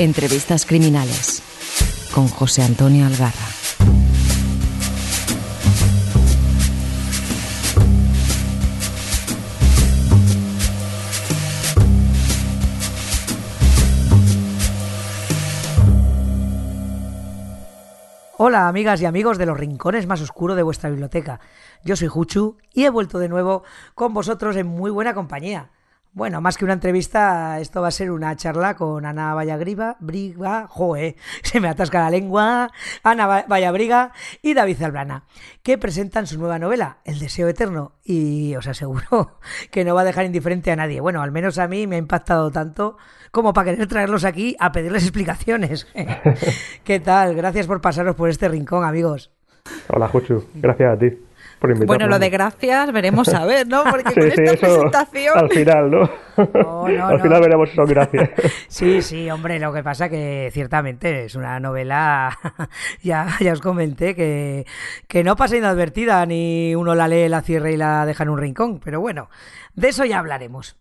Entrevistas criminales con José Antonio Algarra. Hola amigas y amigos de los rincones más oscuros de vuestra biblioteca. Yo soy Juchu y he vuelto de nuevo con vosotros en muy buena compañía. Bueno, más que una entrevista, esto va a ser una charla con Ana Vallagriba, Briga, joe, se me atasca la lengua, Ana Vallabriga y David Zalbrana, que presentan su nueva novela, El Deseo Eterno, y os aseguro que no va a dejar indiferente a nadie. Bueno, al menos a mí me ha impactado tanto como para querer traerlos aquí a pedirles explicaciones. ¿Qué tal? Gracias por pasaros por este rincón, amigos. Hola, Juchu. Gracias a ti. Bueno, lo de gracias veremos a ver, ¿no? Porque con esta presentación... Al final, ¿no? al final veremos son gracias. sí, sí, hombre, lo que pasa que ciertamente es una novela, ya, ya os comenté, que, que no pasa inadvertida, ni uno la lee, la cierra y la deja en un rincón, pero bueno, de eso ya hablaremos.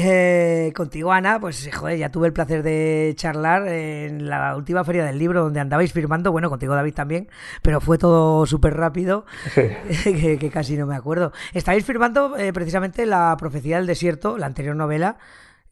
Eh, contigo, Ana, pues joder, ya tuve el placer de charlar en la última feria del libro donde andabais firmando, bueno, contigo David también, pero fue todo súper rápido, que, casi no me acuerdo. Estabais firmando eh, precisamente La profecía del desierto, la anterior novela,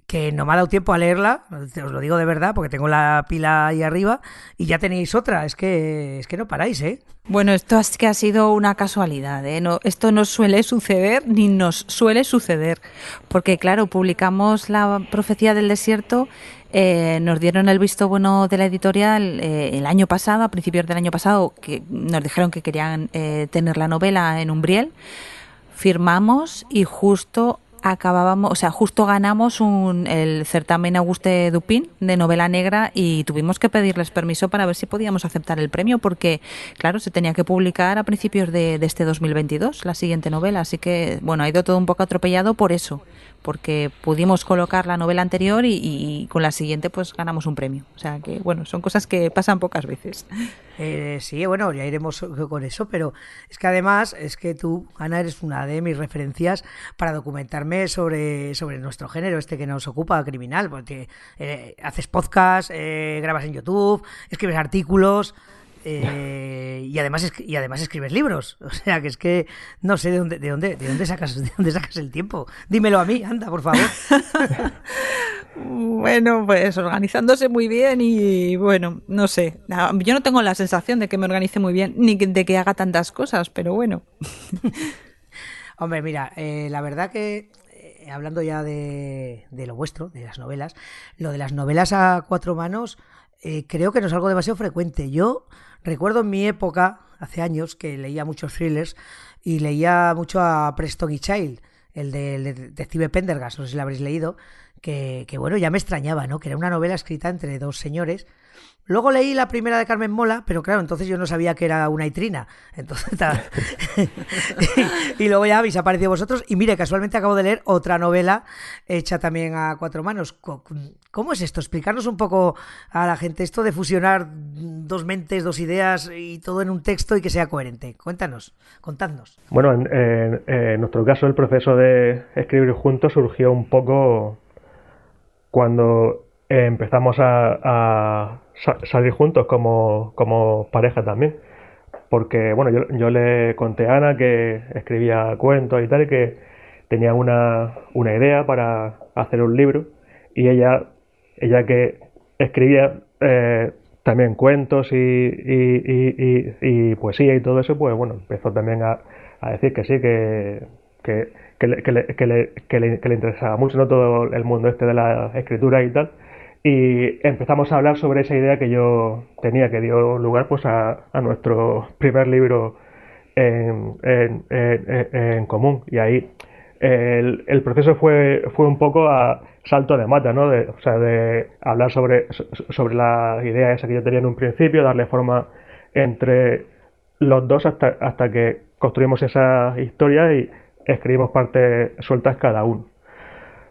que no me ha dado tiempo a leerla, os lo digo de verdad, porque tengo la pila ahí arriba y ya tenéis otra, es que es que no paráis, ¿eh? Bueno, esto es que ha sido una casualidad, ¿eh? No, esto no suele suceder ni nos suele suceder, porque claro, publicamos la profecía del desierto, eh, nos dieron el visto bueno de la editorial eh, el año pasado, a principios del año pasado, que nos dijeron que querían eh, tener la novela en Umbriel firmamos y justo acabábamos, o sea, justo ganamos un, el certamen Auguste Dupin de novela negra y tuvimos que pedirles permiso para ver si podíamos aceptar el premio porque, claro, se tenía que publicar a principios de, de este 2022 la siguiente novela. Así que, bueno, ha ido todo un poco atropellado por eso, porque pudimos colocar la novela anterior y, con la siguiente pues ganamos un premio. O sea que, bueno, son cosas que pasan pocas veces. Eh, sí, bueno, ya iremos con eso, pero es que además es que tú, Ana, eres una de mis referencias para documentarme sobre, sobre nuestro género, este que nos ocupa, criminal, porque eh, haces podcast, eh, grabas en YouTube, escribes artículos. Eh, y además y además escribes libros. O sea que es que no sé de dónde de dónde de dónde sacas de dónde sacas el tiempo. Dímelo a mí anda por favor. Bueno pues organizándose muy bien y bueno no sé. Yo no tengo la sensación de que me organice muy bien ni de que haga tantas cosas pero bueno. Hombre mira eh, la verdad que eh, hablando ya de, de lo vuestro de las novelas lo de las novelas a cuatro manos creo que no es algo demasiado frecuente. Yo Recuerdo en mi época, hace años, que leía muchos thrillers y leía mucho a Preston y Child, el del detective Pendergast, no sé si lo habréis leído, que, que, bueno, ya me extrañaba, ¿no? Que era una novela escrita entre dos señores Luego leí la primera de Carmen Mola, pero claro, entonces yo no sabía que era una itrina. Entonces, y, luego ya habéis aparecido vosotros. Y mire, casualmente acabo de leer otra novela hecha también a cuatro manos. ¿Cómo es esto? Explicarnos un poco a la gente esto de fusionar dos mentes, dos ideas y todo en un texto y que sea coherente. Cuéntanos, contadnos. Bueno, en, nuestro caso el proceso de escribir juntos surgió un poco cuando empezamos a salir juntos como, como pareja también. Porque, bueno, yo, yo, le conté a Ana que escribía cuentos y tal, y que tenía una, una idea para hacer un libro, y ella, ella que escribía eh, también cuentos y, y, poesía y todo eso, pues bueno, empezó también a, a decir que sí, que, que, que, le, que, le, que, le, que, le, interesaba mucho ¿no? todo el mundo este de la escritura y tal y empezamos a hablar sobre esa idea que yo tenía, que dio lugar pues a, nuestro primer libro en, en, común. Y ahí el, proceso fue, fue un poco a salto de mata, ¿no? O sea, de hablar sobre, sobre la idea esa que yo tenía en un principio, darle forma entre los dos hasta, hasta que construimos esa historia y escribimos partes sueltas cada uno.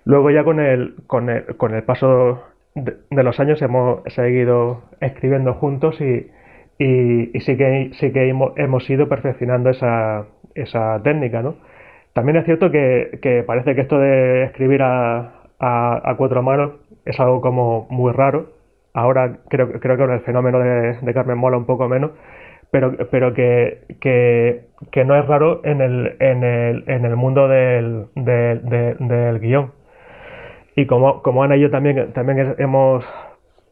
Luego ya con el, con el, con el paso de, los años hemos seguido escribiendo juntos y, y, sí que, sí que hemos, ido perfeccionando esa, esa técnica, ¿no? También es cierto que, parece que esto de escribir a, a, cuatro manos es algo como muy raro ahora creo, creo que con el fenómeno de, Carmen mola un poco menos, pero, pero que, que, no es raro en el, en el, en el mundo del, del, del, guion. Y como, como Ana y yo también, también hemos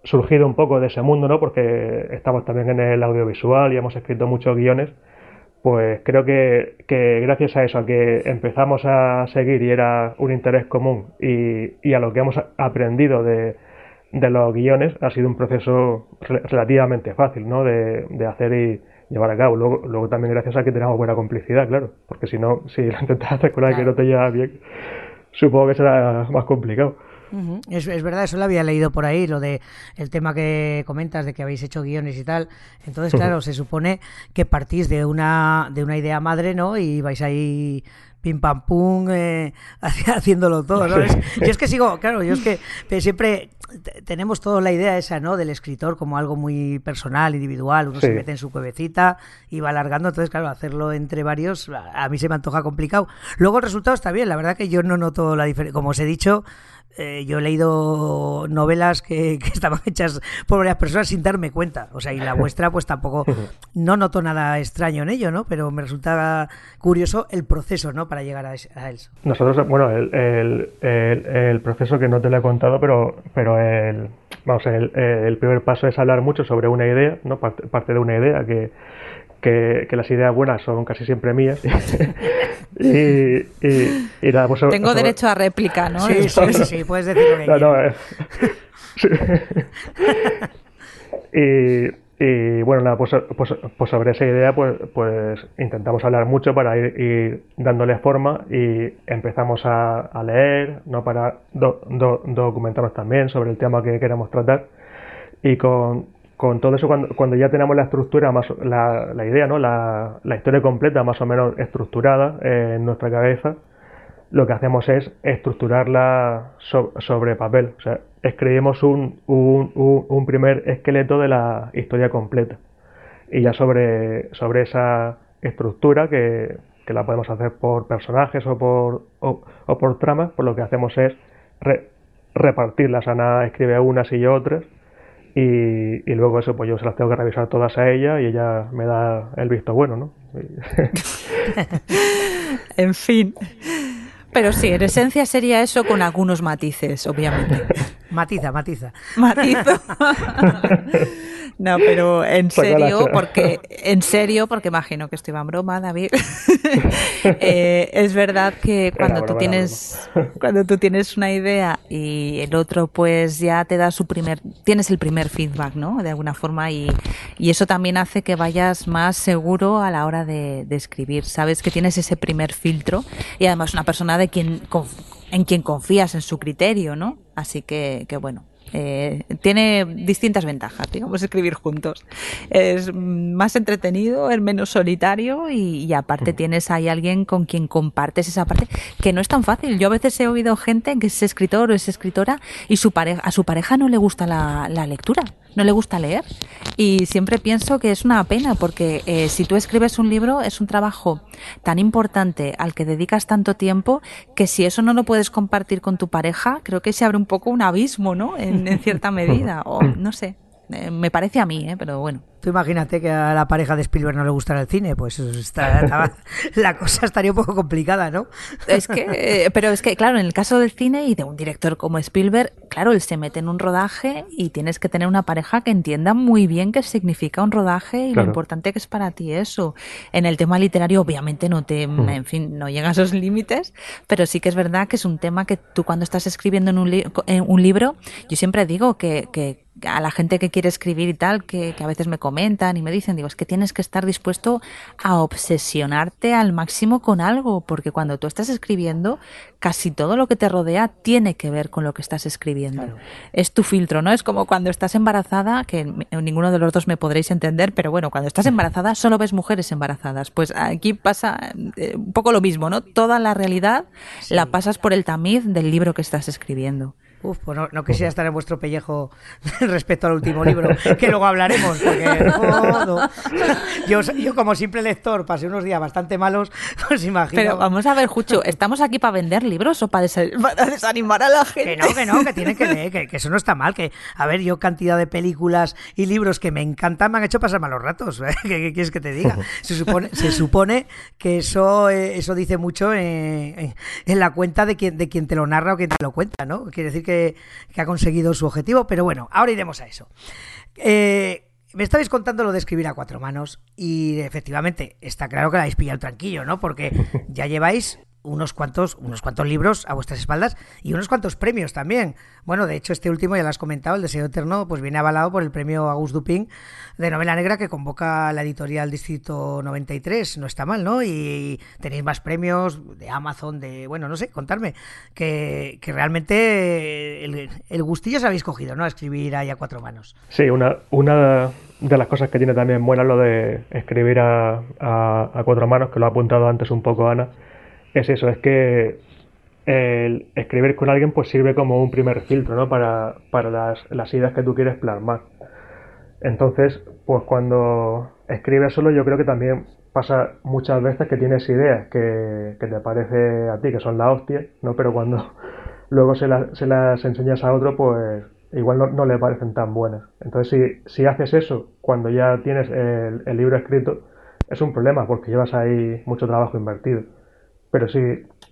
surgido un poco de ese mundo, ¿no? porque estamos también en el audiovisual y hemos escrito muchos guiones, pues creo que, que gracias a eso, a que empezamos a seguir y era un interés común y, y a lo que hemos aprendido de, de los guiones ha sido un proceso relativamente fácil ¿no? de, de, hacer y llevar a cabo. Luego, luego también gracias a que tenemos buena complicidad, claro, porque si no, si lo intentas hacer con alguien que no te lleva bien, supongo que será más complicado. es, es, verdad, eso lo había leído por ahí, lo de el tema que comentas de que habéis hecho guiones y tal. Entonces, claro, se supone que partís de una, de una idea madre, ¿no? Y vais ahí pim pam pum eh, haciéndolo todo, ¿no? yo es que sigo, claro, yo es que siempre tenemos toda la idea esa, ¿no? Del escritor como algo muy personal, individual, uno se mete en su cuevecita y va alargando, entonces claro, hacerlo entre varios a mí se me antoja complicado. Luego el resultado está bien, la verdad que yo no noto la diferencia, como os he dicho, eh, yo he leído novelas que, estaban hechas por varias personas sin darme cuenta. O sea, y la vuestra, pues tampoco, no noto nada extraño en ello, ¿no? Pero me resulta curioso el proceso, ¿no? Para llegar a, eso. Nosotros, bueno, el, el, el, proceso que no te lo he contado, pero, pero el, vamos, el, el primer paso es hablar mucho sobre una idea, ¿no? Parte, parte de una idea que que, las ideas buenas son casi siempre mías. y, y, nada, pues, Tengo derecho a réplica, ¿no? Sí, sí, sí, puedes decir lo que no, no, eh, y, y, bueno, nada, pues, pues, pues, sobre esa idea pues, pues intentamos hablar mucho para ir, dándole forma y empezamos a, a leer, ¿no? para documentarnos también sobre el tema que queremos tratar y con, con todo eso, cuando, cuando ya tenemos la estructura, más la, la idea, ¿no? La, la, historia completa más o menos estructurada eh, en nuestra cabeza, lo que hacemos es estructurarla sobre papel. O sea, escribimos un, un, un, primer esqueleto de la historia completa. Y ya sobre, sobre esa estructura, que, que la podemos hacer por personajes o por, o, por tramas, pues lo que hacemos es repartirlas. Ana escribe unas y yo otras y, y, luego eso, pues yo se las tengo que revisar todas a ella y ella me da el visto bueno, ¿no? en fin. Pero sí, en esencia sería eso con algunos matices, obviamente. Matiza, matiza. Matizo. No, pero en serio, porque en serio, porque imagino que estoy en broma, David. eh, es verdad que cuando tú tienes cuando tú tienes una idea y el otro pues ya te da su primer tienes el primer feedback, ¿no? De alguna forma y, y eso también hace que vayas más seguro a la hora de, de escribir. Sabes que tienes ese primer filtro y además una persona de quien en quien confías en su criterio, ¿no? Así que, que bueno, eh, tiene distintas ventajas, digamos, escribir juntos. Es más entretenido, es menos solitario y, aparte tienes ahí alguien con quien compartes esa parte que no es tan fácil. Yo a veces he oído gente que es escritor o es escritora y su pareja, a su pareja no le gusta la, lectura, no le gusta leer. Y siempre pienso que es una pena porque eh, si tú escribes un libro es un trabajo tan importante al que dedicas tanto tiempo que si eso no lo puedes compartir con tu pareja, creo que se abre un poco un abismo, ¿no? En, en cierta medida, o no sé, eh, me parece a mí, ¿eh? pero bueno. Tú imagínate que a la pareja de Spielberg no le gustara el cine, pues está, la cosa estaría un poco complicada, ¿no? Es que, eh, pero es que, claro, en el caso del cine y de un director como Spielberg, claro, él se mete en un rodaje y tienes que tener una pareja que entienda muy bien qué significa un rodaje y lo importante que es para ti eso. En el tema literario, obviamente, no te, mm. en fin, no llega a esos límites, pero sí que es verdad que es un tema que tú cuando estás escribiendo en un, en un libro, yo siempre digo que, que a la gente que quiere escribir y tal, que, que, a veces me comentan y me dicen, digo, es que tienes que estar dispuesto a obsesionarte al máximo con algo, porque cuando tú estás escribiendo, casi todo lo que te rodea tiene que ver con lo que estás escribiendo. Es tu filtro, ¿no? Es como cuando estás embarazada, que ninguno de los dos me podréis entender, pero bueno, cuando estás embarazada solo ves mujeres embarazadas. Pues aquí pasa eh, un poco lo mismo, ¿no? Toda la realidad la pasas por el tamiz del libro que estás escribiendo. Uf, pues no, quisiera estar en vuestro pellejo respecto al último libro, que luego hablaremos, porque yo, yo, como simple lector pasé unos días bastante malos, pues imagino. Pero vamos a ver, Jucho, ¿estamos aquí para vender libros o para, desanimar a la gente? Que no, que no, que tienen que leer, que, eso no está mal, que, a ver, yo cantidad de películas y libros que me encantan me han hecho pasar malos ratos, ¿eh? ¿Qué, quieres que te diga? Se supone, se supone que eso, eh, eso dice mucho en, en la cuenta de quien, de quien te lo narra o quien te lo cuenta, ¿no? Quiere decir que que, ha conseguido su objetivo, pero bueno, ahora iremos a eso. Eh, me estabais contando lo de escribir a cuatro manos y efectivamente está claro que la habéis pillado tranquilo, ¿no? Porque ya lleváis unos cuantos, unos cuantos libros a vuestras espaldas y unos cuantos premios también. Bueno, de hecho, este último ya lo has comentado, El Deseo Eterno, pues viene avalado por el premio Auguste Dupin de novela negra que convoca la editorial Distrito 93. No está mal, ¿no? Y tenéis más premios de Amazon, de, bueno, no sé, contarme, que, realmente el, el, gustillo os habéis cogido, ¿no? A escribir ahí a cuatro manos. Sí, una, una de las cosas que tiene también buena lo de escribir a, a cuatro manos, que lo ha apuntado antes un poco Ana es eso, es que el escribir con alguien pues sirve como un primer filtro, ¿no? Para, para las, las, ideas que tú quieres plasmar. Entonces, pues cuando escribes solo yo creo que también pasa muchas veces que tienes ideas que, que te parece a ti que son la hostia, ¿no? Pero cuando luego se, las enseñas a otro, pues igual no, no, le parecen tan buenas. Entonces, si, si haces eso cuando ya tienes el, el libro escrito, es un problema porque llevas ahí mucho trabajo invertido. Pero si,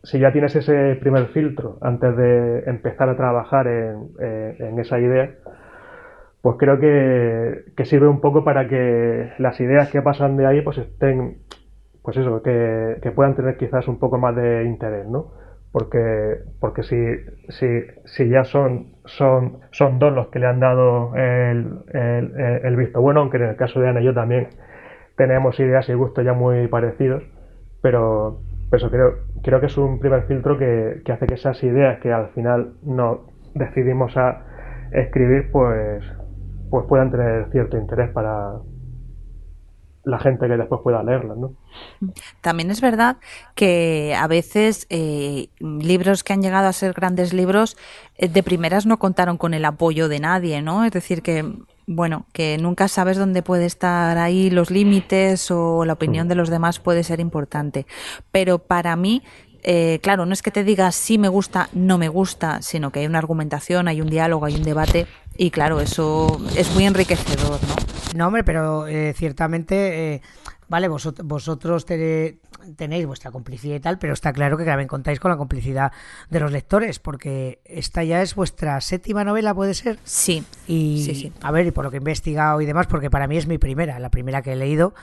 si ya tienes ese primer filtro antes de empezar a trabajar en, esa idea, pues creo que, sirve un poco para que las ideas que pasan de ahí pues estén, pues eso, que, puedan tener quizás un poco más de interés, ¿no? Porque, porque si, si, si ya son, son, son dos los que le han dado el, el, el visto bueno, aunque en el caso de Ana y yo también tenemos ideas y gustos ya muy parecidos, pero, eso creo, creo que es un primer filtro que, hace que esas ideas que al final no decidimos a escribir, pues, pues puedan tener cierto interés para la gente que después pueda leerlas, ¿no? También es verdad que a veces eh, libros que han llegado a ser grandes libros eh, de primeras no contaron con el apoyo de nadie, ¿no? Es decir, que bueno, que nunca sabes dónde puede estar ahí los límites o la opinión de los demás puede ser importante. Pero para mí, eh, claro, no es que te digas sí me gusta, no me gusta, sino que hay una argumentación, hay un diálogo, hay un debate y claro, eso es muy enriquecedor, ¿no? No, hombre, pero eh, ciertamente, eh, vale, vosotros, vosotros tenéis vuestra complicidad y tal, pero está claro que también contáis con la complicidad de los lectores, porque esta ya es vuestra séptima novela, ¿puede ser? Sí. Y, sí, sí. a ver, y por lo que he investigado y demás, porque para mí es mi primera, la primera que he leído,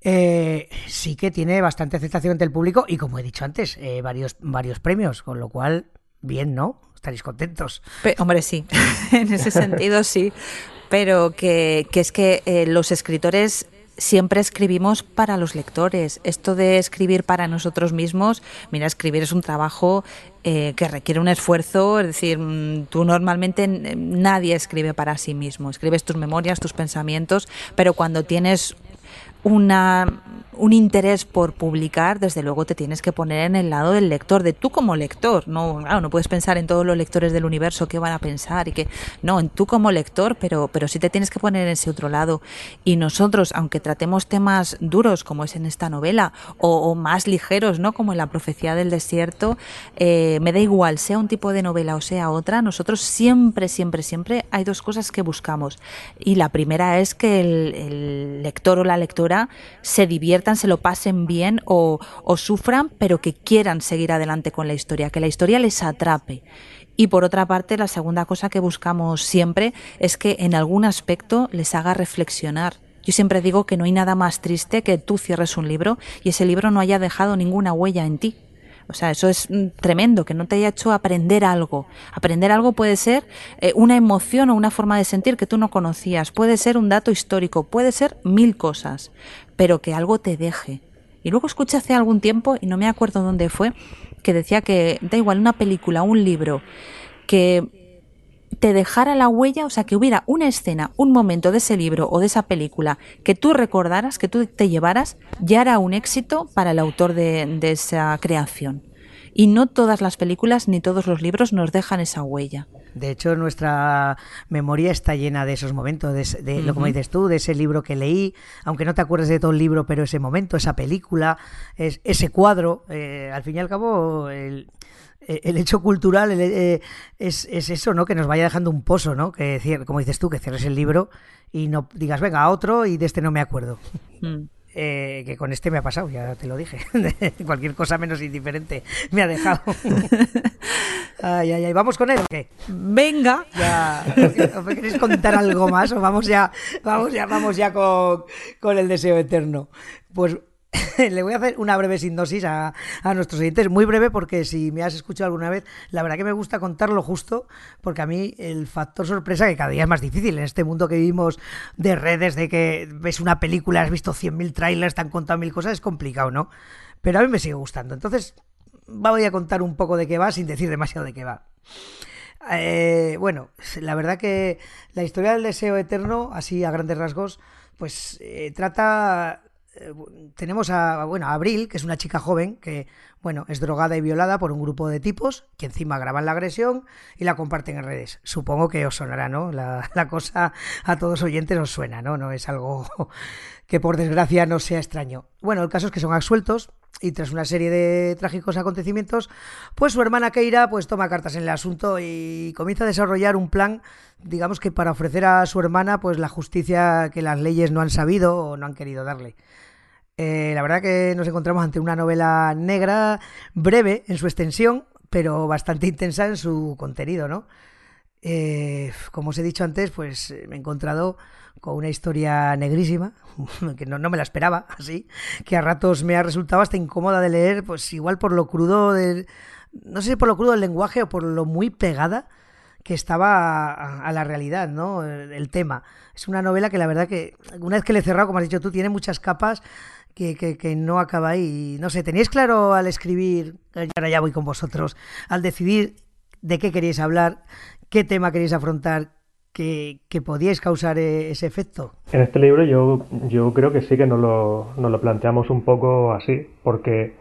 eh, sí que tiene bastante aceptación entre el público y, como he dicho antes, eh, varios, varios premios, con lo cual, bien, ¿no? Estaréis contentos. hombre, sí, en ese sentido sí, pero que, que es que eh, los escritores siempre escribimos para los lectores. Esto de escribir para nosotros mismos, mira, escribir es un trabajo eh, que requiere un esfuerzo, es decir, mm, tú normalmente nadie escribe para sí mismo, escribes tus memorias, tus pensamientos, pero cuando tienes una, un interés por publicar, desde luego te tienes que poner en el lado del lector, de tú como lector. No, claro, no puedes pensar en todos los lectores del universo qué van a pensar y que no, en tú como lector, pero, pero sí te tienes que poner en ese otro lado. Y nosotros, aunque tratemos temas duros como es en esta novela, o, más ligeros, ¿no? Como en la profecía del desierto, eh, me da igual, sea un tipo de novela o sea otra, nosotros siempre, siempre, siempre hay dos cosas que buscamos. Y la primera es que el lector o la lectora se diviertan, se lo pasen bien o, sufran, pero que quieran seguir adelante con la historia, que la historia les atrape. Y por otra parte, la segunda cosa que buscamos siempre es que en algún aspecto les haga reflexionar. Yo siempre digo que no hay nada más triste que tú cierres un libro y ese libro no haya dejado ninguna huella en ti. O sea, eso es mm, tremendo, que no te haya hecho aprender algo. Aprender algo puede ser eh, una emoción o una forma de sentir que tú no conocías, puede ser un dato histórico, puede ser mil cosas, pero que algo te deje. Y luego escuché hace algún tiempo, y no me acuerdo dónde fue, que decía que da igual una película, un libro, que te dejara la huella, o sea, que hubiera una escena, un momento de ese libro o de esa película que tú recordaras, que tú te llevaras, ya era un éxito para el autor de, esa creación. Y no todas las películas ni todos los libros nos dejan esa huella. De hecho, nuestra memoria está llena de esos momentos, de, lo como dices tú, de ese libro que leí, aunque no te acuerdes de todo el libro, pero ese momento, esa película, es, ese cuadro, eh, al fin y al cabo, el, hecho cultural eh, es, eso, ¿no? Que nos vaya dejando un pozo, ¿no? Que, como dices tú, que cierres el libro y no digas, venga, a otro y de este no me acuerdo. Mm. Eh, que con este me ha pasado, ya te lo dije. Cualquier cosa menos indiferente me ha dejado. ay, ay, ay. ¿Vamos con él o qué? Venga. Ya, ¿Me queréis contar algo más? O vamos ya, vamos ya, vamos ya con, con el deseo eterno. Pues le voy a hacer una breve sinopsis a, nuestros oyentes, muy breve porque si me has escuchado alguna vez, la verdad que me gusta contarlo justo, porque a mí el factor sorpresa, que cada día es más difícil en este mundo que vivimos de redes, de que ves una película, has visto 100.000 trailers, te han contado mil cosas, es complicado, ¿no? Pero a mí me sigue gustando. Entonces, voy a contar un poco de qué va sin decir demasiado de qué va. Eh, bueno, la verdad que la historia del deseo eterno, así a grandes rasgos, pues eh, trata eh, tenemos a, bueno, a Abril, que es una chica joven que, bueno, es drogada y violada por un grupo de tipos que encima graban la agresión y la comparten en redes. Supongo que os sonará, ¿no? La, cosa a todos oyentes os suena, ¿no? No es algo que por desgracia no sea extraño. Bueno, el caso es que son absueltos y tras una serie de trágicos acontecimientos, pues su hermana Keira pues toma cartas en el asunto y comienza a desarrollar un plan, digamos que para ofrecer a su hermana pues la justicia que las leyes no han sabido o no han querido darle. Eh, la verdad que nos encontramos ante una novela negra, breve en su extensión, pero bastante intensa en su contenido, ¿no? Eh, como os he dicho antes, pues me he encontrado con una historia negrísima, que no, me la esperaba así, que a ratos me ha resultado hasta incómoda de leer, pues igual por lo crudo del... No sé si por lo crudo del lenguaje o por lo muy pegada que estaba a, la realidad, ¿no? El, tema. Es una novela que la verdad que una vez que le he cerrado, como has dicho tú, tiene muchas capas que, que, no acaba ahí. No sé, ¿teníais claro al escribir, y ahora ya voy con vosotros, al decidir de qué queríais hablar, qué tema queréis afrontar, que, que podíais causar e, ese efecto? En este libro yo, yo creo que sí que nos lo, planteamos un poco así, porque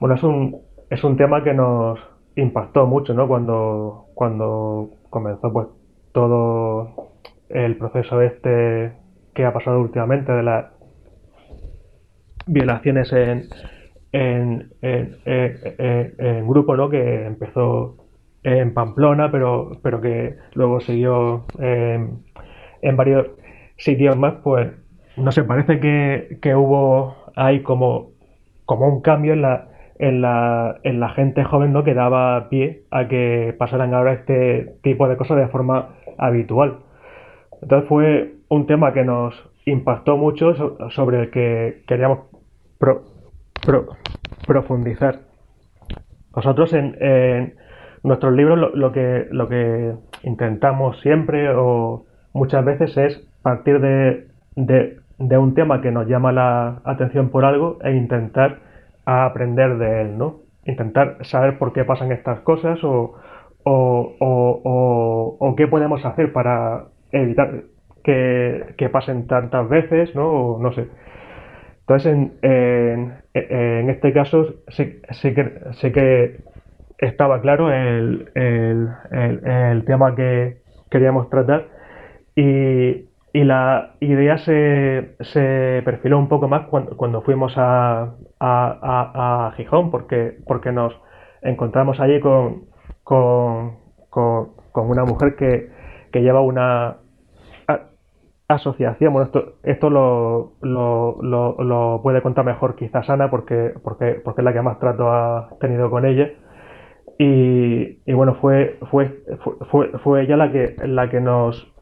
bueno, es un, es un tema que nos impactó mucho, ¿no? Cuando, cuando comenzó pues todo el proceso este que ha pasado últimamente de la violaciones en, en, en, grupo, ¿no? Que empezó en Pamplona, pero, pero que luego siguió en, varios sitios más, pues no sé, parece que, que hubo ahí como, como un cambio en la, en la, en la gente joven ¿no? que daba pie a que pasaran ahora este tipo de cosas de forma habitual. Entonces fue un tema que nos impactó mucho sobre el que queríamos profundizar. Nosotros en nuestros libros lo, que, lo que intentamos siempre o muchas veces es partir de, de, un tema que nos llama la atención por algo e intentar aprender de él, ¿no? Intentar saber por qué pasan estas cosas o, o, o, o qué podemos hacer para evitar que, que, pasen tantas veces, ¿no? O, no sé. Entonces, en, en, este caso, sí, sé que estaba claro el, el, el, tema que queríamos tratar y, y la idea se, se, perfiló un poco más cuando, cuando fuimos a, a, a, Gijón, porque, porque nos encontramos allí con, con, con, una mujer que, que lleva una, asociación. Bueno, esto, esto lo, lo, lo, puede contar mejor quizás Ana porque, porque, porque es la que más trato ha tenido con ella. Y, bueno, fue, fue, fue, fue ella la que, la que nos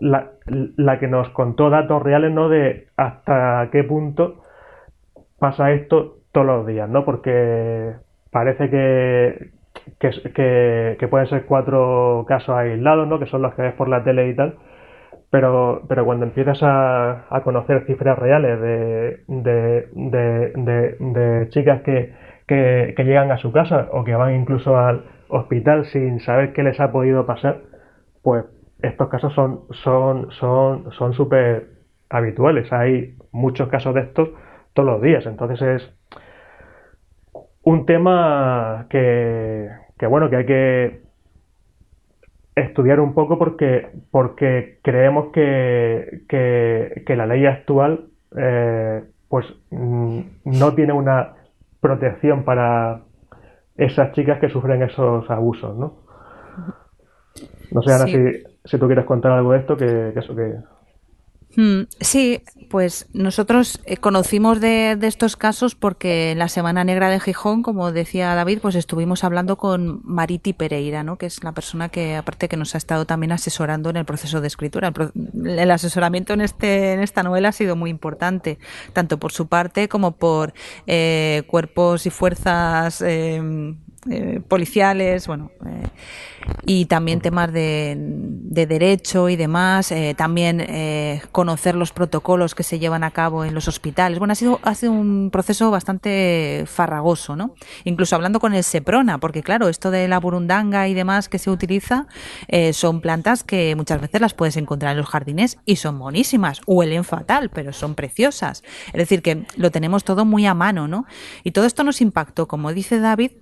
la, que nos contó datos reales, ¿no? De hasta qué punto pasa esto todos los días, ¿no? Porque parece que, que, que, pueden ser cuatro casos aislados, ¿no? Que son los que ves por la tele y tal pero, pero cuando empiezas a, a conocer cifras reales de, de, de, chicas que, que, llegan a su casa o que van incluso al hospital sin saber qué les ha podido pasar, pues estos casos son son son son súper habituales. Hay muchos casos de estos todos los días. Entonces es un tema que, que bueno, que hay que estudiar un poco porque, porque creemos que, que, la ley actual eh, pues mm, no tiene una protección para esas chicas que sufren esos abusos, ¿no? No sé, Ana, si, si, tú quieres contar algo de esto, que, que eso que... Hmm, sí, pues nosotros eh, conocimos de, estos casos porque en la Semana Negra de Gijón, como decía David, pues estuvimos hablando con Mariti Pereira, ¿no? que es la persona que aparte que nos ha estado también asesorando en el proceso de escritura. El, asesoramiento en este en esta novela ha sido muy importante, tanto por su parte como por eh, cuerpos y fuerzas eh, eh, policiales, bueno, eh, y también temas de, derecho y demás, eh, también conocer los protocolos que se llevan a cabo en los hospitales. Bueno, ha sido, ha sido un proceso bastante farragoso, ¿no? Incluso hablando con el Seprona, porque claro, esto de la burundanga y demás que se utiliza son plantas que muchas veces las puedes encontrar en los jardines y son monísimas, huelen fatal, pero son preciosas. Es decir, que lo tenemos todo muy a mano, ¿no? Y todo esto nos impactó, como dice David,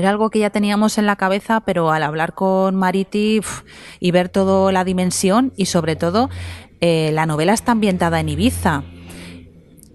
era algo que ya teníamos en la cabeza, pero al hablar con Mariti y ver toda la dimensión y sobre todo eh, la novela está ambientada en Ibiza.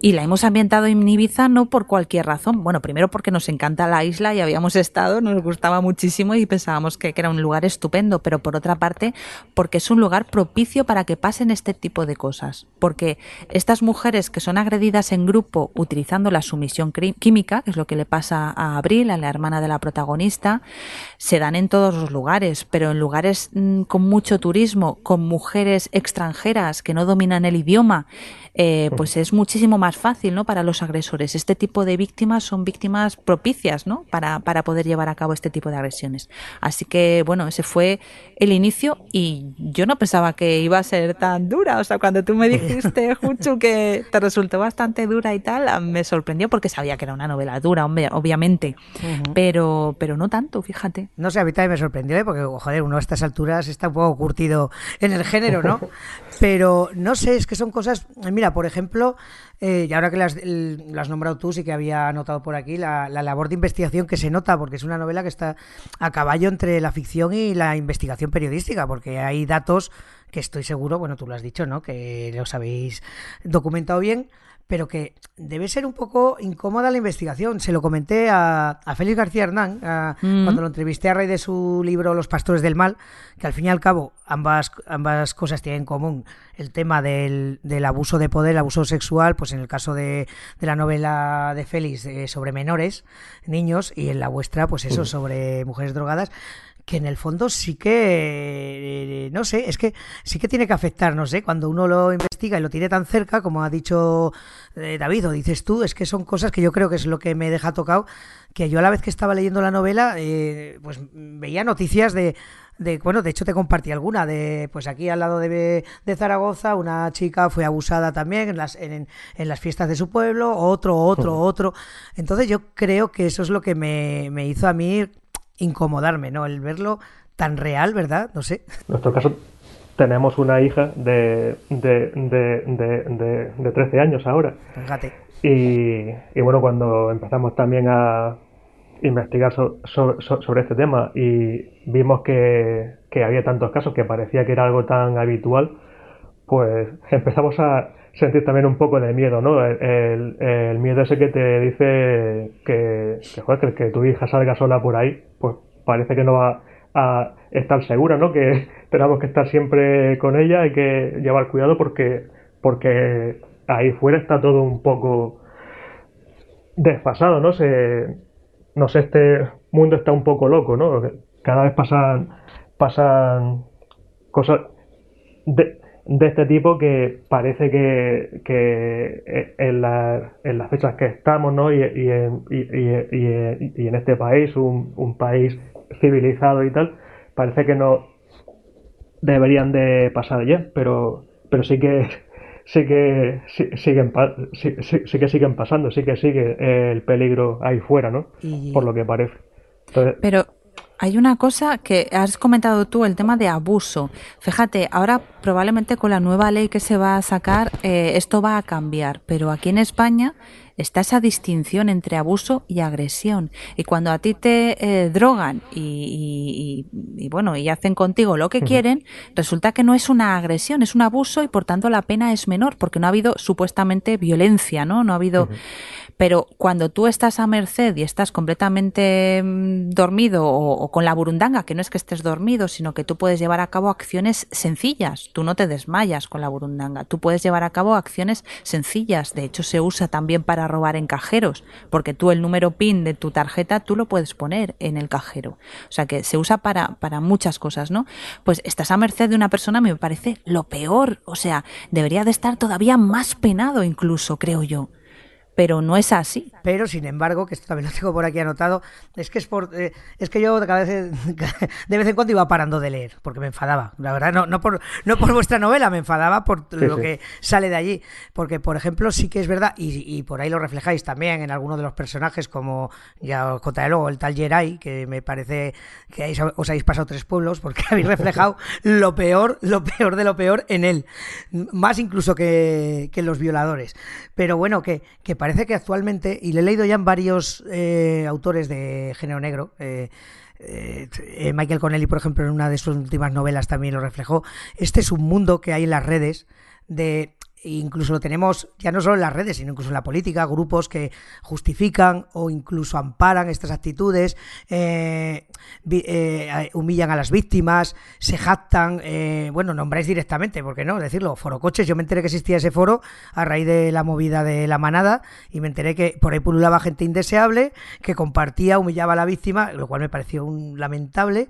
Y la hemos ambientado en Ibiza no por cualquier razón. Bueno, primero porque nos encanta la isla y habíamos estado, nos gustaba muchísimo y pensábamos que, era un lugar estupendo, pero por otra parte porque es un lugar propicio para que pasen este tipo de cosas. Porque estas mujeres que son agredidas en grupo utilizando la sumisión química, que es lo que le pasa a Abril, a la hermana de la protagonista, se dan en todos los lugares, pero en lugares mm, con mucho turismo, con mujeres extranjeras que no dominan el idioma, eh, pues es muchísimo más fácil ¿no? para los agresores. Este tipo de víctimas son víctimas propicias ¿no? para, para poder llevar a cabo este tipo de agresiones. Así que, bueno, ese fue el inicio y yo no pensaba que iba a ser tan dura. O sea, cuando tú me dijiste, Juchu, que te resultó bastante dura y tal, me sorprendió porque sabía que era una novela dura, obviamente, pero, pero no tanto, fíjate. No sé, a mí también me sorprendió, ¿eh? porque, joder, uno a estas alturas está un poco curtido en el género, ¿no? Pero no sé, es que son cosas. Mira, por ejemplo, eh, y ahora que las, has nombrado tú, sí que había notado por aquí la, labor de investigación que se nota, porque es una novela que está a caballo entre la ficción y la investigación periodística, porque hay datos que estoy seguro, bueno, tú lo has dicho, ¿no? Que los habéis documentado bien pero que debe ser un poco incómoda la investigación. Se lo comenté a, Félix García Hernán mm. cuando lo entrevisté a raíz de su libro Los Pastores del Mal, que al fin y al cabo ambas, ambas cosas tienen en común el tema del, del abuso de poder, el abuso sexual, pues en el caso de, de la novela de Félix eh, sobre menores, niños, y en la vuestra, pues eso, sobre mujeres drogadas que en el fondo sí que, no sé, es que sí que tiene que afectar, no sé, cuando uno lo investiga y lo tiene tan cerca, como ha dicho eh, David o dices tú, es que son cosas que yo creo que es lo que me deja tocado, que yo a la vez que estaba leyendo la novela, eh, pues veía noticias de, de, bueno, de hecho te compartí alguna, de, pues aquí al lado de, de Zaragoza, una chica fue abusada también en las, en, en las fiestas de su pueblo, otro, otro, otro. Entonces yo creo que eso es lo que me, me hizo a mí incomodarme, ¿no? El verlo tan real, ¿verdad? No sé. En nuestro caso tenemos una hija de, de, de, de, 13 años ahora. Fíjate. Y, y, bueno, cuando empezamos también a investigar sobre este tema y vimos que, que había tantos casos que parecía que era algo tan habitual, pues empezamos a sentir también un poco de miedo, ¿no? El, el, miedo ese que te dice que, que, joder, que, tu hija salga sola por ahí, pues parece que no va a estar segura, ¿no? Que tenemos que estar siempre con ella, hay que llevar cuidado porque, porque ahí fuera está todo un poco desfasado, ¿no? Se, no sé, este mundo está un poco loco, ¿no? Cada vez pasan, pasan cosas de, de este tipo que parece que, que en, la, en, las fechas que estamos ¿no? y, y, en, y, y en, este país, un, un, país civilizado y tal, parece que no deberían de pasar ya, pero, pero sí que sí que siguen sí, sí, que siguen pasando, sí que sigue el peligro ahí fuera, ¿no? Por lo que parece. pero hay una cosa que has comentado tú, el tema de abuso. Fíjate, ahora probablemente con la nueva ley que se va a sacar, eh, esto va a cambiar, pero aquí en España está esa distinción entre abuso y agresión. Y cuando a ti te eh, drogan y, bueno, y hacen contigo lo que quieren, resulta que no es una agresión, es un abuso y por tanto la pena es menor porque no ha habido supuestamente violencia, ¿no? No ha habido. Pero cuando tú estás a merced y estás completamente mm, dormido o, con la burundanga, que no es que estés dormido, sino que tú puedes llevar a cabo acciones sencillas. Tú no te desmayas con la burundanga. Tú puedes llevar a cabo acciones sencillas. De hecho, se usa también para robar en cajeros, porque tú el número PIN de tu tarjeta tú lo puedes poner en el cajero. O sea que se usa para, para muchas cosas, ¿no? Pues estás a merced de una persona me parece lo peor. O sea, debería de estar todavía más penado incluso, creo yo pero no es así. Pero, sin embargo, que esto también lo tengo por aquí anotado, es que es por, eh, es que yo cada vez, de vez en cuando iba parando de leer, porque me enfadaba. La verdad, no, no, por, no por vuestra novela, me enfadaba por lo que sale de allí. Porque, por ejemplo, sí que es verdad, y, y, por ahí lo reflejáis también en algunos de los personajes, como ya os contaré luego, el tal Jerai, que me parece que os habéis pasado tres pueblos, porque habéis reflejado lo peor, lo peor de lo peor en él. Más incluso que, que los violadores. Pero bueno, que, que parece que actualmente, y le he leído ya en varios eh, autores de género negro, eh, eh, Michael Connelly, por ejemplo, en una de sus últimas novelas también lo reflejó, este es un mundo que hay en las redes de incluso lo tenemos ya no solo en las redes, sino incluso en la política, grupos que justifican o incluso amparan estas actitudes, eh, eh, humillan a las víctimas, se jactan, eh, bueno, nombráis directamente, ¿por qué no? Decirlo, foro coches, yo me enteré que existía ese foro a raíz de la movida de la manada y me enteré que por ahí pululaba gente indeseable que compartía, humillaba a la víctima, lo cual me pareció un lamentable.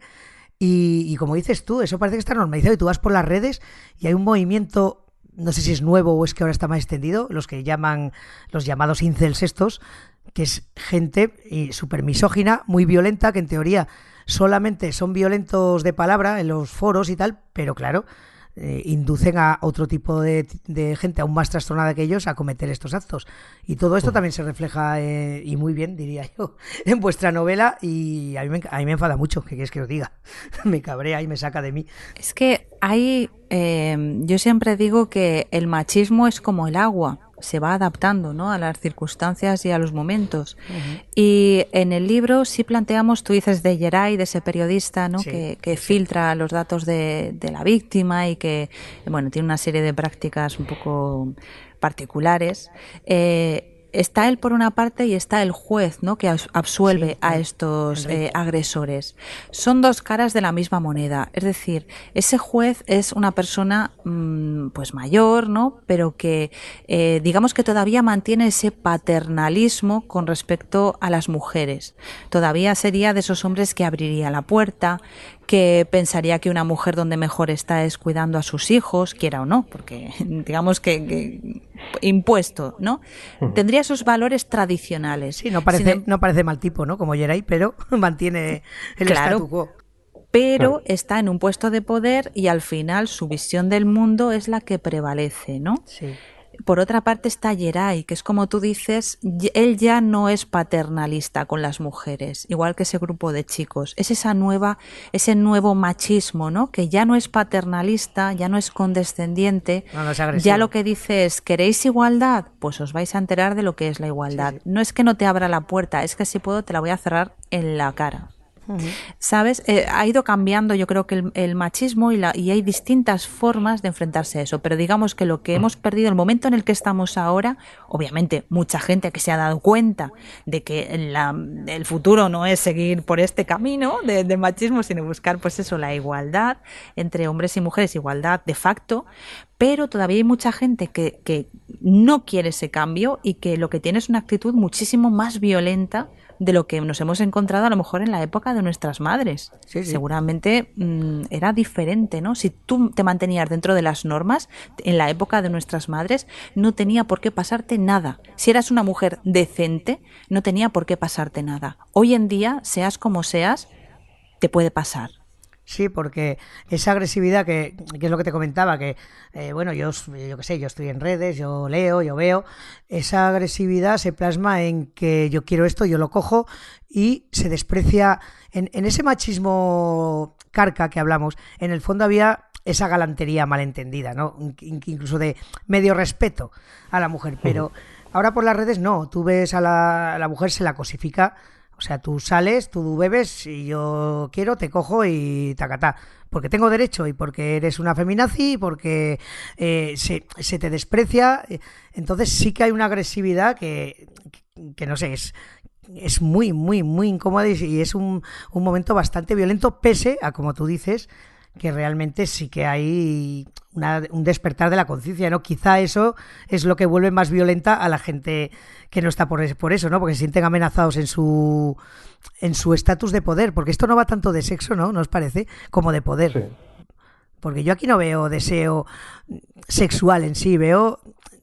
Y, y, como dices tú, eso parece que está normalizado y tú vas por las redes y hay un movimiento no sé si es nuevo o es que ahora está más extendido, los que llaman los llamados incels estos, que es gente súper misógina, muy violenta, que en teoría solamente son violentos de palabra en los foros y tal, pero claro, eh, inducen a otro tipo de, gente aún más trastornada que ellos a cometer estos actos. Y todo esto también se refleja, eh, y muy bien, diría yo, en vuestra novela y a mí me, a mí me enfada mucho, que quieres que os diga? me cabrea y me saca de mí. Es que hay, eh, yo siempre digo que el machismo es como el agua se va adaptando ¿no? a las circunstancias y a los momentos. Y en el libro sí planteamos, tú dices de Geray, de ese periodista ¿no? que, filtra los datos de, de, la víctima y que bueno, tiene una serie de prácticas un poco particulares. Eh, está él por una parte y está el juez, ¿no? Que absuelve a estos eh, agresores. Son dos caras de la misma moneda. Es decir, ese juez es una persona, mm, pues mayor, ¿no? Pero que, eh, digamos que todavía mantiene ese paternalismo con respecto a las mujeres. Todavía sería de esos hombres que abriría la puerta, que pensaría que una mujer donde mejor está es cuidando a sus hijos, quiera o no, porque digamos que, impuesto, ¿no? Tendría esos valores tradicionales. Sí, no parece, em- no parece mal tipo, ¿no? Como Jeray, pero mantiene el claro, quo. Pero está en un puesto de poder y al final su visión del mundo es la que prevalece, ¿no? Sí. Por otra parte está Yeray, que es como tú dices, él ya no es paternalista con las mujeres, igual que ese grupo de chicos. Es esa nueva, ese nuevo machismo, ¿no? Que ya no es paternalista, ya no es condescendiente. ya lo que dice es, ¿queréis igualdad? Pues os vais a enterar de lo que es la igualdad. No es que no te abra la puerta, es que si puedo te la voy a cerrar en la cara. ¿Sabes? Eh, ha ido cambiando yo creo que el, machismo y, la, y hay distintas formas de enfrentarse a eso, pero digamos que lo que hemos perdido, el momento en el que estamos ahora, obviamente mucha gente que se ha dado cuenta de que el futuro no es seguir por este camino de, machismo, sino buscar pues eso, la igualdad entre hombres y mujeres, igualdad de facto, pero todavía hay mucha gente que, que no quiere ese cambio y que lo que tiene es una actitud muchísimo más violenta de lo que nos hemos encontrado a lo mejor en la época de nuestras madres. Seguramente mm, era diferente, ¿no? Si tú te mantenías dentro de las normas, en la época de nuestras madres, no tenía por qué pasarte nada. Si eras una mujer decente, no tenía por qué pasarte nada. Hoy en día, seas como seas, te puede pasar. Sí, porque esa agresividad que, es lo que te comentaba, que eh, bueno, yo, yo qué sé, yo estoy en redes, yo leo, yo veo, esa agresividad se plasma en que yo quiero esto, yo lo cojo y se desprecia en, en ese machismo carca que hablamos, en el fondo había esa galantería malentendida, ¿no? Incluso de medio respeto a la mujer, pero ahora por las redes no, tú ves a la, a la mujer, se la cosifica o sea, tú sales, tú bebes y yo quiero, te cojo y tacatá. Porque tengo derecho y porque eres una feminazi y porque eh, se, se, te desprecia. Entonces sí que hay una agresividad que, que, no sé, es, es muy, muy, muy incómoda y es un, un momento bastante violento, pese a, como tú dices, que realmente sí que hay un despertar de la conciencia, ¿no? Quizá eso es lo que vuelve más violenta a la gente que no está por, por eso, ¿no? Porque se sienten amenazados en su en su estatus de poder, porque esto no va tanto de sexo, ¿no? ¿Nos parece? Como de poder. Porque yo aquí no veo deseo sexual en sí, veo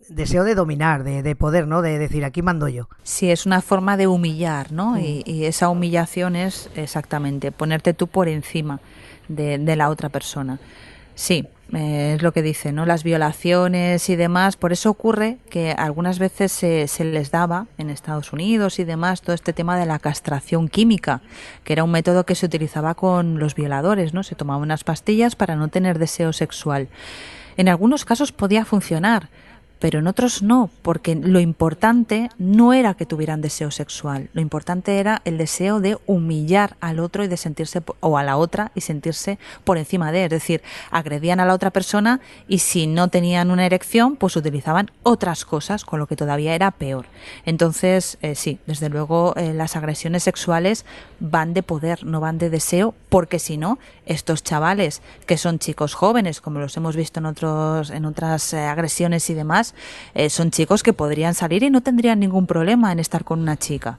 deseo de dominar, de, de, poder, ¿no? De decir, aquí mando yo. Sí, es una forma de humillar, ¿no? Y, y, esa humillación es exactamente ponerte tú por encima de, la otra persona. Sí, eh, es lo que dice, ¿no? Las violaciones y demás. Por eso ocurre que algunas veces se, se, les daba en Estados Unidos y demás todo este tema de la castración química, que era un método que se utilizaba con los violadores, ¿no? Se tomaban unas pastillas para no tener deseo sexual. En algunos casos podía funcionar, pero en otros no, porque lo importante no era que tuvieran deseo sexual, lo importante era el deseo de humillar al otro y de sentirse o a la otra y sentirse por encima de, es decir, agredían a la otra persona y si no tenían una erección, pues utilizaban otras cosas, con lo que todavía era peor. Entonces, eh, sí, desde luego eh, las agresiones sexuales van de poder, no van de deseo, porque si no, estos chavales que son chicos jóvenes, como los hemos visto en otros en otras eh, agresiones y demás, eh, son chicos que podrían salir y no tendrían ningún problema en estar con una chica,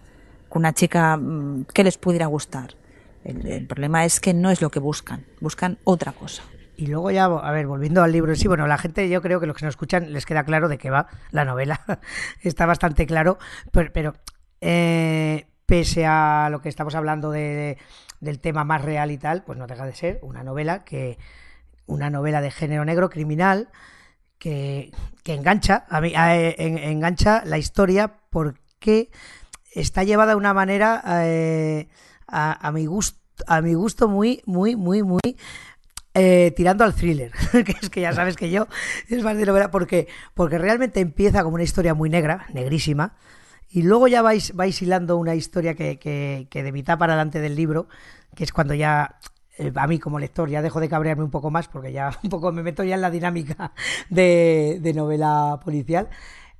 con una chica mm, que les pudiera gustar. El, problema es que no es lo que buscan, buscan otra cosa. Y luego ya, a ver, volviendo al libro en sí, bueno, la gente, yo creo que los que nos escuchan les queda claro de qué va la novela. Está bastante claro, pero, eh, pese a lo que estamos hablando de, del tema más real y tal, pues no deja de ser una novela que una novela de género negro criminal que, engancha, a mí, engancha la historia porque está llevada de una manera eh, a, mi gusto, a mi gusto muy, muy, muy, muy eh, tirando al thriller, que es que ya. sabes que yo es más de novela porque, porque realmente empieza como una historia muy negra, negrísima, y luego ya vais, vais hilando una historia que, que, que de mitad para adelante del libro, que es cuando ya eh, a mí como lector ya dejo de cabrearme un poco más porque ya un poco me meto ya en la dinámica de, novela policial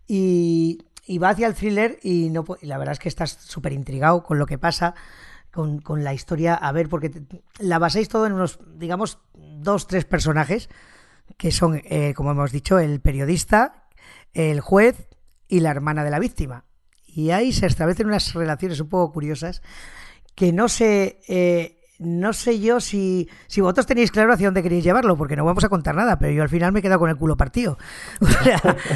y, va hacia el thriller y, no, la verdad es que estás súper intrigado con lo que pasa, con, la historia, a ver, porque la basáis todo en unos, digamos, dos, tres personajes que son, eh, como hemos dicho, el periodista, el juez y la hermana de la víctima. Y ahí se establecen unas relaciones un poco curiosas que no se... Eh, no sé yo si, si vosotros tenéis claro hacia dónde queréis llevarlo, porque no vamos a contar nada, pero yo al final me he quedado con el culo partido.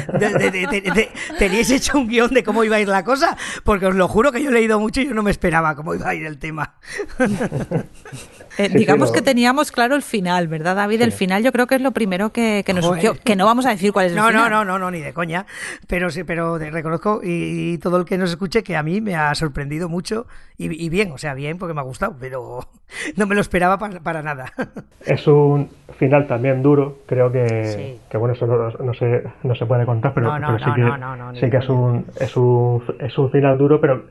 O teníais hecho un guion de cómo iba a ir la cosa, porque os lo juro que yo he leído mucho y yo no me esperaba cómo iba a ir el tema. Eh, digamos que teníamos claro el final, ¿verdad, David? El final yo creo que es lo primero que, nos surgió. Que no vamos a decir cuál es el no, final. No, no, no, ni de coña. Pero sí, pero reconozco y, todo el que nos escuche que a mí me ha sorprendido mucho y, bien, o sea, bien porque me ha gustado, pero no me lo esperaba para, nada. Es un final también duro, creo que, que bueno, eso no, se, no se puede contar, pero, sí que, sí que es, un, es, un, es un final duro, pero,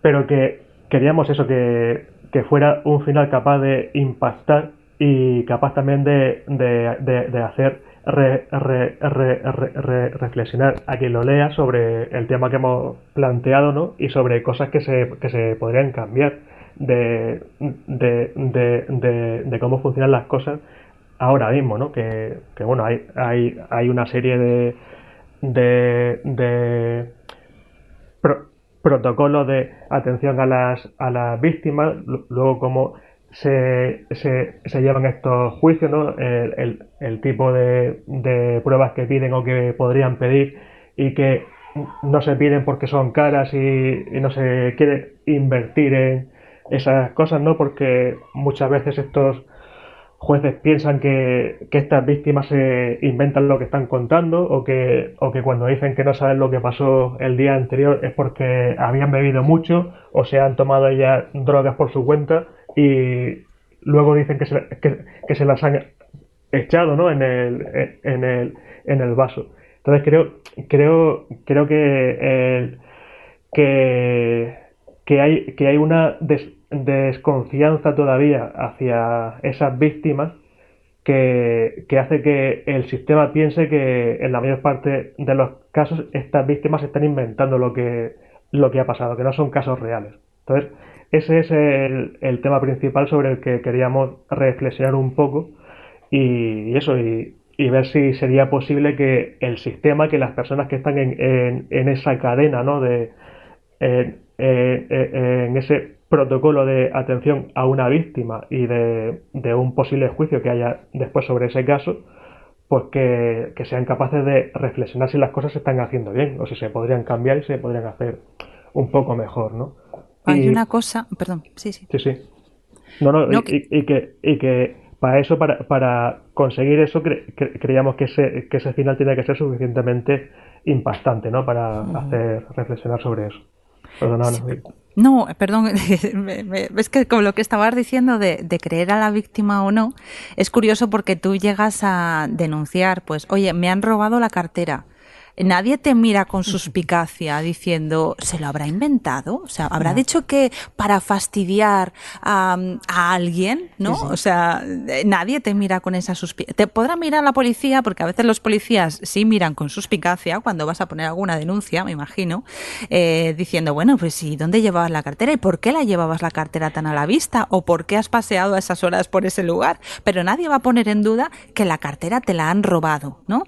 pero que queríamos eso, que que fuera un final capaz de impactar y capaz también de, de, hacer reflexionar a quien lo lea sobre el tema que hemos planteado ¿no? y sobre cosas que se, que se podrían cambiar de, de, cómo funcionan las cosas ahora mismo, ¿no? Que, que bueno, hay, hay, hay una serie de, de, de protocolo de atención a las, a las víctimas, luego cómo se, se, llevan estos juicios, ¿no? el, el, tipo de, de, pruebas que piden o que podrían pedir y que no se piden porque son caras y, no se quiere invertir en esas cosas, ¿no? Porque muchas veces estos jueces piensan que, estas víctimas se inventan lo que están contando o que, o que cuando dicen que no saben lo que pasó el día anterior es porque habían bebido mucho o se han tomado ya drogas por su cuenta y luego dicen que se, que, se las han echado ¿no? en, el, en, el, en el vaso. Entonces creo, creo, creo que, que, que, hay, que hay una desconfianza todavía hacia esas víctimas que, hace que el sistema piense que en la mayor parte de los casos estas víctimas están inventando lo que, lo que ha pasado, que no son casos reales. Entonces, ese es el, tema principal sobre el que queríamos reflexionar un poco y, eso, y, ver si sería posible que el sistema, que las personas que están en, en, esa cadena, ¿no? De, en ese protocolo de atención a una víctima y de, un posible juicio que haya después sobre ese caso, pues que, sean capaces de reflexionar si las cosas se están haciendo bien o si se podrían cambiar y se podrían hacer un poco mejor, ¿no? Hay una cosa, perdón, sí, sí. Sí, sí. No, no, y, que, y que para eso, para, para conseguir eso, creíamos que ese, que ese final tiene que ser suficientemente impactante, ¿no? Para hacer reflexionar sobre eso. No, perdón, es que con lo que estabas diciendo de, de, creer a la víctima o no, es curioso porque tú llegas a denunciar, pues, oye, me han robado la cartera nadie te mira con suspicacia diciendo, ¿se lo habrá inventado? O sea, ¿habrá dicho que para fastidiar a, alguien? ¿No? O sea, nadie te mira con esa suspicacia. Te podrá mirar la policía, porque a veces los policías sí miran con suspicacia cuando vas a poner alguna denuncia, me imagino, eh, diciendo, bueno, pues sí, ¿dónde llevabas la cartera? ¿Y por qué la llevabas la cartera tan a la vista? ¿O por qué has paseado a esas horas por ese lugar? Pero nadie va a poner en duda que la cartera te la han robado, ¿no?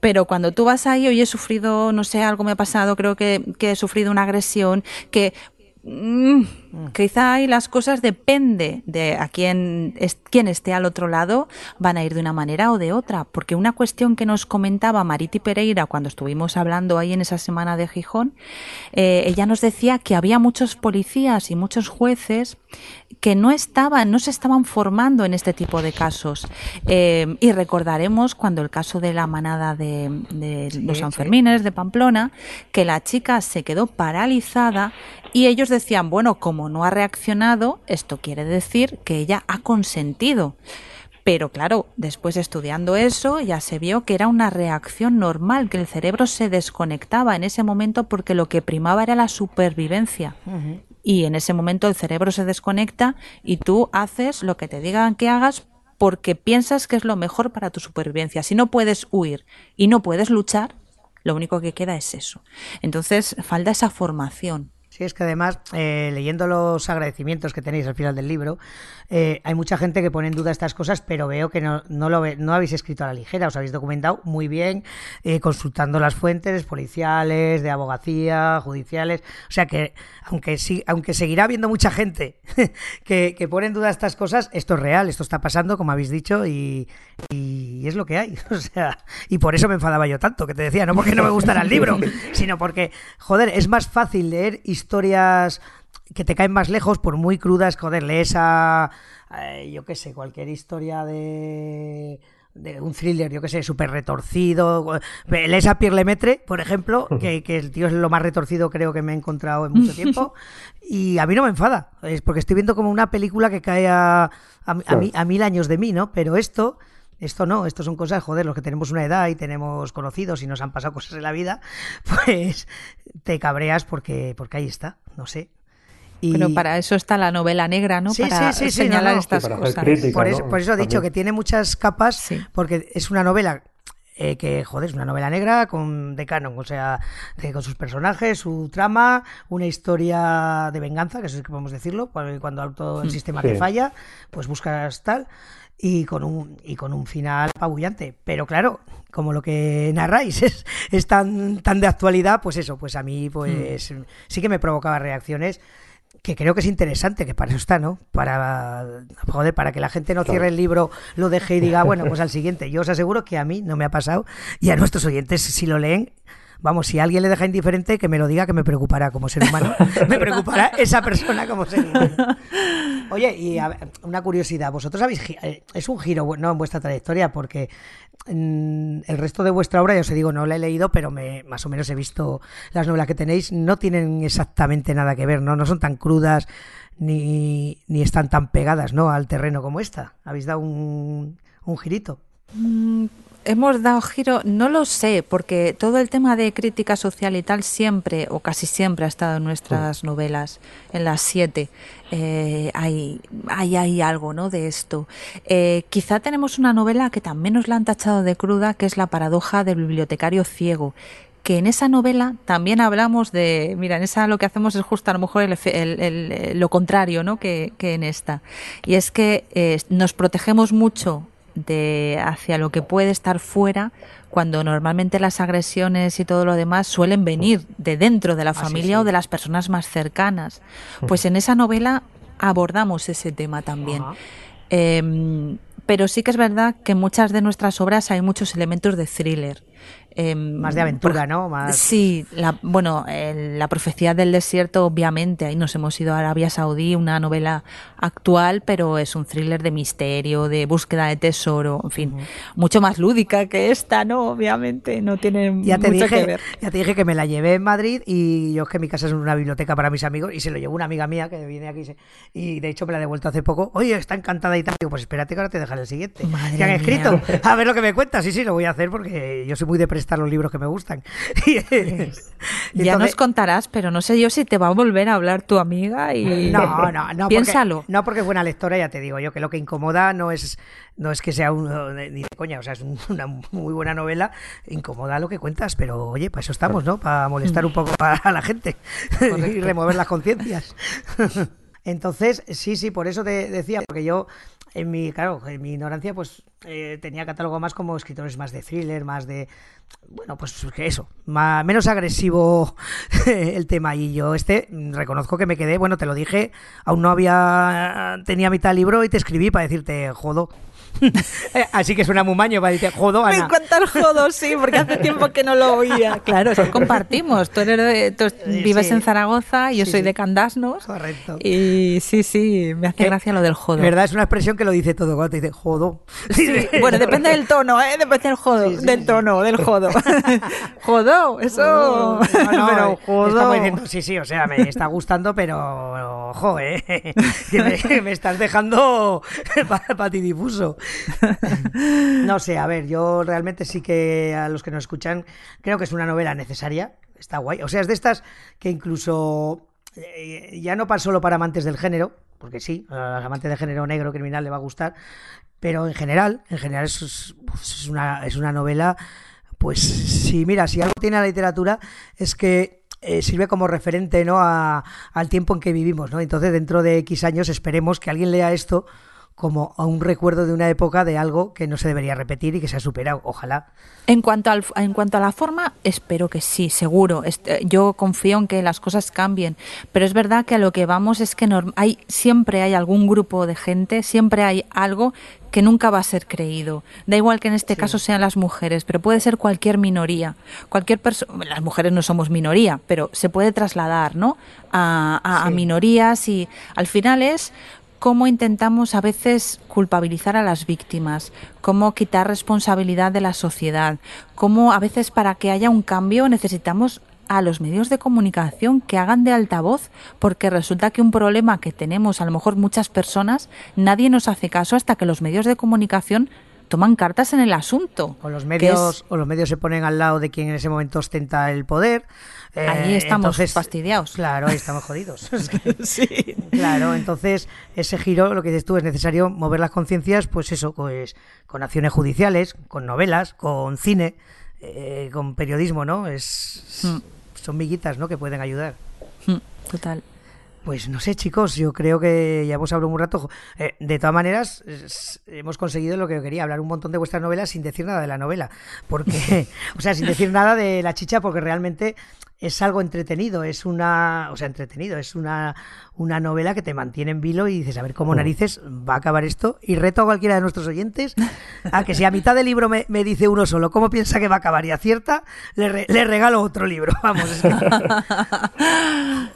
Pero cuando tú vas ahí, hoy he sufrido, no sé, algo me ha pasado, creo que, que he sufrido una agresión, que Mm, quizá ahí las cosas depende de a quién, es, quién esté al otro lado, van a ir de una manera o de otra. Porque una cuestión que nos comentaba Mariti Pereira cuando estuvimos hablando ahí en esa semana de Gijón, eh, ella nos decía que había muchos policías y muchos jueces que no estaban, no se estaban formando en este tipo de casos. Eh, y recordaremos cuando el caso de la manada de, los Sanfermines de Pamplona, que la chica se quedó paralizada y ellos decían, bueno, como no ha reaccionado, esto quiere decir que ella ha consentido. Pero claro, después estudiando eso ya se vio que era una reacción normal, que el cerebro se desconectaba en ese momento porque lo que primaba era la supervivencia. Y en ese momento el cerebro se desconecta y tú haces lo que te digan que hagas porque piensas que es lo mejor para tu supervivencia. Si no puedes huir y no puedes luchar, lo único que queda es eso. Entonces falta esa formación. Sí, es que además, eh, leyendo los agradecimientos que tenéis al final del libro, eh, hay mucha gente que pone en duda estas cosas, pero veo que no, no, lo no habéis escrito a la ligera, os habéis documentado muy bien, eh, consultando las fuentes policiales, de abogacía, judiciales. O sea que, aunque, sí, aunque seguirá habiendo mucha gente que, que pone en duda estas cosas, esto es real, esto está pasando, como habéis dicho, y, y es lo que hay. O sea, y por eso me enfadaba yo tanto, que te decía, no porque no me gustara el libro, sino porque, joder, es más fácil leer historias que te caen más lejos, por muy crudas, joder, lees a, yo qué sé, cualquier historia de de un thriller, yo qué sé, súper retorcido. Lees a Pierre Lemaitre, por ejemplo, que, que, el tío es lo más retorcido creo que me he encontrado en mucho tiempo. Y a mí no me enfada, es porque estoy viendo como una película que cae a, a mil años de mí, ¿no? Pero esto esto no, esto son cosas, joder, los que tenemos una edad y tenemos conocidos y nos han pasado cosas en la vida, pues te cabreas porque, porque ahí está, no sé. Y... Pero para eso está la novela negra, ¿no? para señalar estas cosas. por, eso, he dicho que tiene muchas capas, porque es una novela eh, que, joder, es una novela negra con de canon, o sea, con sus personajes, su trama, una historia de venganza, que eso es que podemos decirlo, cuando todo el mm. sistema te falla, pues buscas tal y con un, y con un final apabullante. Pero claro, como lo que narráis es, es tan, tan de actualidad, pues eso, pues a mí pues hmm. sí que me provocaba reacciones que creo que es interesante, que para eso está, ¿no? Para, joder, para que la gente no cierre el libro, lo deje y diga, bueno, pues al siguiente. Yo os aseguro que a mí no me ha pasado y a nuestros oyentes, si lo leen, vamos, si alguien le deja indiferente, que me lo diga, que me preocupará como ser humano. me preocupará esa persona como ser humano. Oye, y una curiosidad, vosotros habéis, eh, es un giro, no en vuestra trayectoria, porque mm, el resto de vuestra obra, ya os digo, no la he leído, pero más o menos he visto las novelas que tenéis, no tienen exactamente nada que ver, ¿no? No son tan crudas ni, ni están tan pegadas, ¿no? Al terreno como esta. Habéis dado un, un girito. Mm, hemos dado giro, no lo sé, porque todo el tema de crítica social y tal siempre, o casi siempre, ha estado en nuestras novelas, en las siete. Eh, hay, hay, algo ¿no? de esto. Eh, quizá tenemos una novela que también nos la han tachado de cruda, que es La paradoja del bibliotecario ciego que en esa novela también hablamos de, mira, en esa lo que hacemos es justo a lo mejor el, lo contrario, ¿no? Que, que, en esta. Y es que eh, nos protegemos mucho de hacia lo que puede estar fuera cuando normalmente las agresiones y todo lo demás suelen venir de dentro de la familia o de las personas más cercanas. Pues en esa novela abordamos ese tema también. Em, pero sí que es verdad que en muchas de nuestras obras hay muchos elementos de thriller. Em, más de aventura, ¿no? Más... Sí, la, bueno, la profecía del desierto, obviamente, ahí nos hemos ido a Arabia Saudí, una novela actual, pero es un thriller de misterio, de búsqueda de tesoro, en fin, mucho más lúdica que esta, ¿no? Obviamente, no tiene ya te dije, que ver. Ya te dije que me la llevé en Madrid y yo es que mi casa es una biblioteca para mis amigos y se lo llevó una amiga mía que viene aquí y de hecho me la he devuelto hace poco. Oye, está encantada y tal. Digo, pues espérate que ahora te dejaré el siguiente. Madre que han escrito. A ver lo que me cuentas. Sí, sí, lo voy a hacer porque yo soy muy de prestar los libros que me gustan. ya nos contarás, pero no sé yo si te va a volver a hablar tu amiga y no, no, no, piénsalo. no porque es buena lectora, ya te digo yo que lo que incomoda no es no es que sea un, ni de coña, o sea, es una muy buena novela, incomoda lo que cuentas, pero oye, para eso estamos, ¿no? Para molestar un poco a la gente y remover las conciencias. Entonces, sí, sí, por eso te decía, porque yo en mi, claro, en mi ignorancia, pues eh, tenía catálogo más como escritores más de thriller, más de, bueno, pues eso, más, menos agresivo el tema. Y yo este reconozco que me quedé, bueno, te lo dije, aún no había, tenía mitad libro y te escribí para decirte, jodo, así que suena muy maño para decir jodo, Ana. Me encanta el jodo, sí, porque hace tiempo que no lo oía. Claro, eso compartimos. Tú, eres vives en Zaragoza, yo soy de Candasnos. Correcto. Y sí, sí, me hace eh, gracia lo del jodo. verdad, es una expresión que lo dice todo cuando te dice jodo. bueno, depende del tono, ¿eh? Depende del jodo, del tono, del jodo. jodo, eso. No, no, pero jodo. Diciendo, sí, sí, o sea, me está gustando, pero ojo, ¿eh? me, estás dejando patidifuso. no sé, a ver, yo realmente sí que a los que nos escuchan creo que es una novela necesaria, está guay. O sea, es de estas que incluso eh, ya no para solo para amantes del género, porque sí, a los amantes del género negro criminal le va a gustar, pero en general, en general es, pues, una, es una novela, pues sí, mira, si algo tiene la literatura es que eh, sirve como referente ¿no? al tiempo en que vivimos, ¿no? Entonces, dentro de X años esperemos que alguien lea esto como a un recuerdo de una época de algo que no se debería repetir y que se ha superado. Ojalá. En cuanto, al, en cuanto a la forma, espero que sí, seguro. Este, yo confío en que las cosas cambien. Pero es verdad que a lo que vamos es que hay, siempre hay algún grupo de gente, siempre hay algo que nunca va a ser creído. Da igual que en este caso sean las mujeres, pero puede ser cualquier minoría. Cualquier persona, las mujeres no somos minoría, pero se puede trasladar, ¿no? a minorías y al final es cómo intentamos a veces culpabilizar a las víctimas, cómo quitar responsabilidad de la sociedad, cómo a veces para que haya un cambio necesitamos a los medios de comunicación que hagan de altavoz, porque resulta que un problema que tenemos a lo mejor muchas personas, nadie nos hace caso hasta que los medios de comunicación toman cartas en el asunto. O los medios, o los medios se ponen al lado de quien en ese momento ostenta el poder. Ahí eh, estamos fastidiados. Claro, ahí estamos jodidos. sí. Claro, entonces ese giro, lo que dices tú, es necesario mover las conciencias, pues eso, pues con acciones judiciales, con novelas, con cine, eh, con periodismo, ¿no? Es, hmm. Son miguitas, ¿no? Que pueden ayudar. Hmm, total. Pues no sé, chicos, yo creo que ya hemos hablado un rato. Eh, de todas maneras, hemos conseguido lo que quería, hablar un montón de vuestras novelas sin decir nada de la novela. Porque, o sea, sin decir nada de la chicha, porque realmente es algo entretenido, es una, o sea, entretenido, es una, una novela que te mantiene en vilo y dices, a ver cómo Mm. narices va a acabar esto. Y reto a cualquiera de nuestros oyentes a que si a mitad del libro me, me dice uno solo cómo piensa que va a acabar y acierta, le, re- le regalo otro libro. Vamos, es que-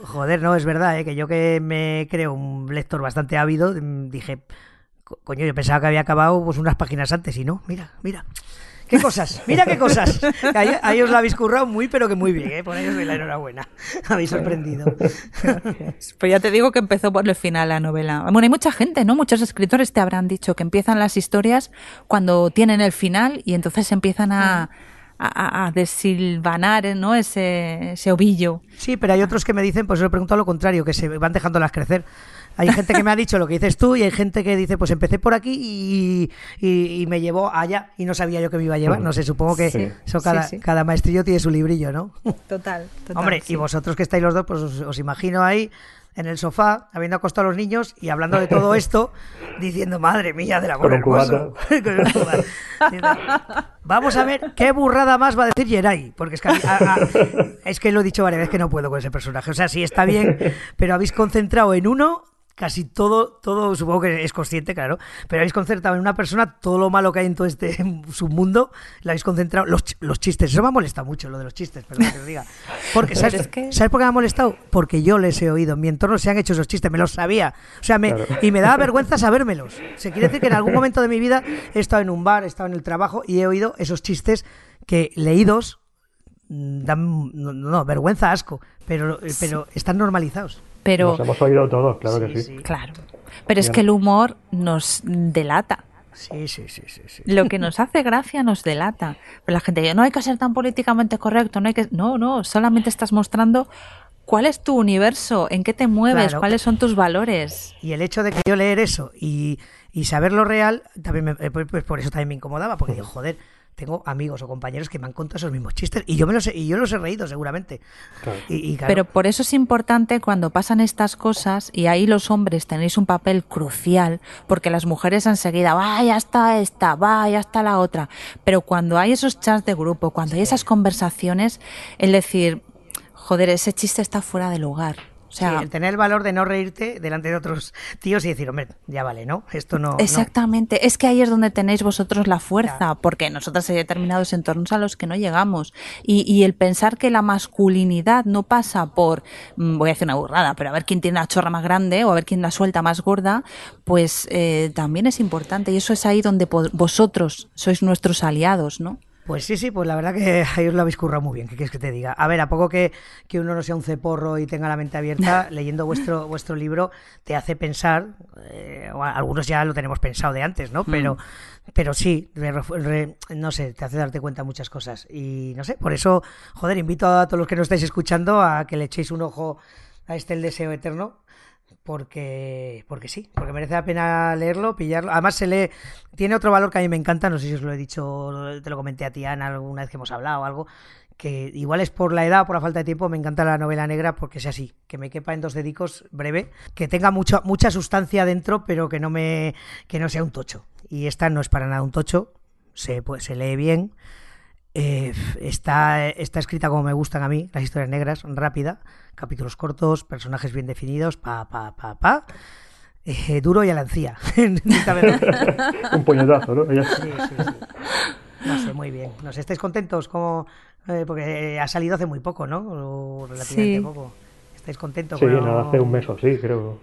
Joder, no, es verdad, ¿eh? que yo que me creo un lector bastante ávido, dije, co- coño, yo pensaba que había acabado pues unas páginas antes y no, mira, mira. ¿Qué cosas? Mira qué cosas. Ahí, ahí os lo habéis currado muy, pero que muy bien, ¿eh? Por ahí os doy la enhorabuena. Habéis sorprendido. Pues ya te digo que empezó por el final la novela. Bueno, hay mucha gente, ¿no? Muchos escritores te habrán dicho que empiezan las historias cuando tienen el final y entonces empiezan a, a, a desilvanar, ¿no? Ese, ese ovillo. Sí, pero hay otros que me dicen, pues yo he preguntado lo contrario, que se van dejándolas crecer. Hay gente que me ha dicho lo que dices tú y hay gente que dice, pues empecé por aquí y, y- y me llevó allá y no sabía yo que me iba a llevar. No sé, supongo que Sí. eso cada, Sí, sí. cada maestrillo tiene su librillo, ¿no? Total, Hombre, y vosotros que estáis los dos, pues os, os imagino ahí en el sofá, habiendo acostado a los niños y hablando de todo esto, diciendo, madre mía, del amor Con un hermoso". Vamos a ver qué burrada más va a decir Jerai, porque es que, a- a- es que lo he dicho varias veces que no puedo con ese personaje. O sea, sí está bien, pero habéis concentrado en uno casi todo, todo, supongo que es consciente, claro, pero habéis concentrado en una persona todo lo malo que hay en todo este submundo, lo habéis concentrado, los, los chistes, eso me ha molestado mucho, lo de los chistes, perdón que os diga. Porque, ¿sabes, es que- ¿sabes por qué me ha molestado? Porque yo les he oído, en mi entorno se han hecho esos chistes, me los sabía, o sea, me, Claro. y me daba vergüenza sabérmelos. Se quiere decir que en algún momento de mi vida he estado en un bar, he estado en el trabajo y he oído esos chistes que leídos mm, dan, no, no, vergüenza, asco, pero, pero están normalizados. Pero, Nos hemos oído todos, claro que sí. claro. Pero es que el humor nos delata. Sí, sí, sí, sí, sí. Lo que nos hace gracia nos delata. Pero la gente dice, no hay que ser tan políticamente correcto, no hay que... No, no, solamente estás mostrando cuál es tu universo, en qué te mueves, Claro. cuáles son tus valores. Y el hecho de que yo leer eso y, y saber lo real, también me- eh, pues, pues por eso también me incomodaba, porque digo, joder, tengo amigos o compañeros que me han contado esos mismos chistes y yo me los he, y yo los he reído seguramente. Claro. Y, y claro, Pero por eso es importante cuando pasan estas cosas, y ahí los hombres tenéis un papel crucial, porque las mujeres enseguida, va, ya está esta, va, ya está la otra. Pero cuando hay esos chats de grupo, cuando hay esas conversaciones, el decir, joder, ese chiste está fuera de lugar. O sí, sea, el tener el valor de no reírte delante de otros tíos y decir, hombre, ya vale, ¿no? Esto no. no". Exactamente, es que ahí es donde tenéis vosotros la fuerza, porque nosotras hay determinados entornos a los que no llegamos. Y, y el pensar que la masculinidad no pasa por, mm, voy a hacer una burrada, pero a ver quién tiene la chorra más grande o a ver quién la suelta más gorda, pues eh, también es importante. Y eso es ahí donde vosotros sois nuestros aliados, ¿no? Pues sí, sí, pues la verdad que ahí os lo habéis currado muy bien, ¿qué quieres que te diga? A ver, a poco que, que uno no sea un ceporro y tenga la mente abierta, leyendo vuestro, vuestro libro te hace pensar, eh, algunos ya lo tenemos pensado de antes, ¿no? Pero, pero sí, re- re- no sé, te hace darte cuenta de muchas cosas. Y no sé, por eso, joder, invito a todos los que nos estáis escuchando a que le echéis un ojo a este El Deseo Eterno, porque porque sí, porque merece la pena leerlo, pillarlo. Además se lee, tiene otro valor que a mí me encanta, no sé si os lo he dicho, te lo comenté a ti Ana alguna vez que hemos hablado o algo, que igual es por la edad por la falta de tiempo, me encanta la novela negra porque sea así, que me quepa en dos dedicos breve, que tenga mucha mucha sustancia dentro, pero que no me que no sea un tocho. Y esta no es para nada un tocho, se pues, se lee bien. Eh, está, está escrita como me gustan a mí, las historias negras, rápida, capítulos cortos, personajes bien definidos, pa, pa, pa, pa. Eh, duro y a la encía. Un puñetazo, ¿no? Sí, sí, sí. No sé, muy bien. ¿Nos estáis contentos? Como, eh, porque ha salido hace muy poco, ¿no? O relativamente Sí. poco. ¿Estáis contentos? Sí, con- nada, hace un mes o así, creo.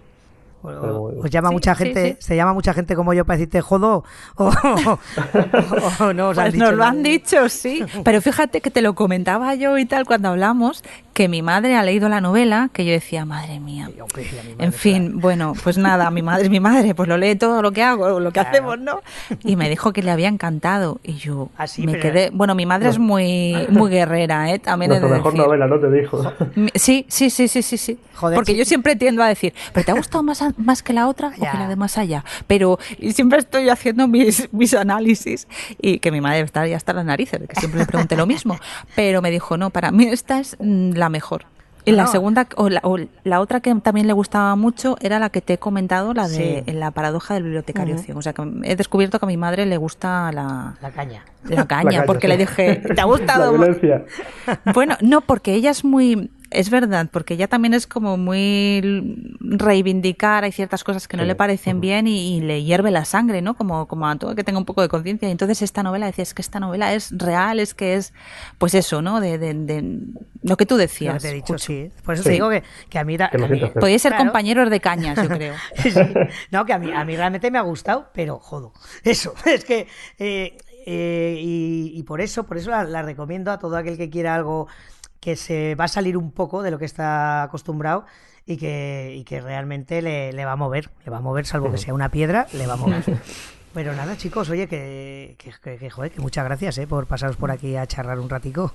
O- bueno. ¿Os llama Sí, mucha gente, sí. se llama mucha gente como yo para decirte jodo? ¿O, o- o no os han Pues dicho nos lo han dicho, sí. Pero fíjate que te lo comentaba yo y tal cuando hablamos, que mi madre ha leído la novela, que yo decía, madre mía. Madre, En fin, bueno, pues nada, mi madre es mi madre, pues lo lee todo lo que hago, lo que Claro. hacemos, ¿no? Y me dijo que le había encantado. Y yo Ah, sí, me pero- quedé. Bueno, mi madre es muy, muy guerrera, ¿eh? También he Nuestra de mejor decir. novela, ¿no? Te dijo. Sí, sí, sí, sí, sí, sí. Joder, Porque sí. yo siempre tiendo a decir, ¿pero te ha gustado más, a- más que la otra o Ya. que la de más allá? Pero y siempre estoy haciendo mis, mis análisis y que mi madre está ya hasta las narices, que siempre le pregunte lo mismo. Pero me dijo, no, para mí esta es mm, la mejor. Y la segunda, o la, otra que también le gustaba mucho era la que te he comentado, la de la paradoja del bibliotecario O sea, que he descubierto que a mi madre le gusta la... La caña. La caña, porque le dije, ¿te ha gustado? Bueno, no, porque ella es muy es verdad, porque ella también es como muy reivindicar, hay ciertas cosas que no le parecen bien y, le hierve la sangre, ¿no? Como, como a todo que tenga un poco de conciencia. Y entonces esta novela, decía, es que esta novela es real, es que es, pues eso, ¿no? De, de, lo que tú decías. te he dicho, sí. Por eso te digo que, que a mí... Podéis ser compañeros de cañas, yo creo. No, que a mí, a mí realmente me ha gustado, pero jodo. Eso, es que... Eh, eh, y, por eso, por eso la recomiendo a todo aquel que quiera algo que se va a salir un poco de lo que está acostumbrado y que, y que realmente le, le, va a mover, le va a mover, salvo que sea una piedra, le va a mover. Pero nada, chicos, oye, que, que, que, joder, que muchas gracias eh, por pasaros por aquí a charlar un ratico.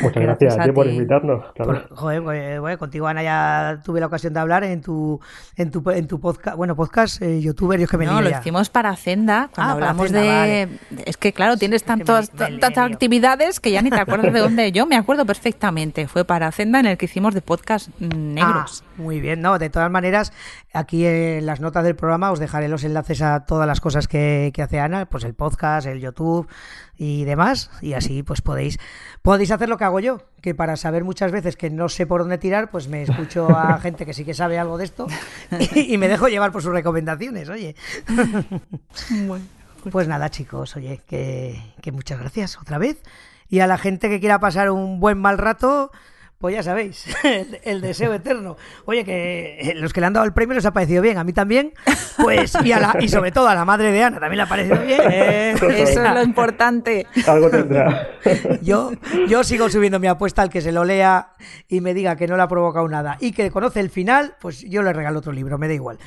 Muchas gracias, a ti por invitarnos. joder, pues, bueno, contigo Ana ya tuve la ocasión de hablar en tu en tu, en tu podcast, bueno, podcast eh, youtuber, yo que me No, lo hicimos para cuando ah, hablamos de es que claro, tienes tantas tantas actividades que ya ni te acuerdas de dónde. Yo me acuerdo perfectamente, fue para Senda en el que hicimos de podcast negros. Ah, muy bien, no, de todas maneras, aquí en las notas del programa os dejaré los enlaces a todas las cosas que, que hace Ana, pues el podcast, el YouTube, y demás y así pues podéis podéis hacer lo que hago yo que para saber muchas veces que no sé por dónde tirar pues me escucho a gente que sí que sabe algo de esto y, me dejo llevar por sus recomendaciones oye. Pues nada chicos oye que, que muchas gracias otra vez. Y a la gente que quiera pasar un buen mal rato pues ya sabéis, el, deseo eterno. Oye, que eh, los que le han dado el premio les ha parecido bien, a mí también. Pues, y, a la, y sobre todo a la madre de Ana también le ha parecido bien. Eso es lo importante. Algo tendrá. Yo, yo sigo subiendo mi apuesta al que se lo lea y me diga que no le ha provocado nada y que conoce el final, pues yo le regalo otro libro, me da igual.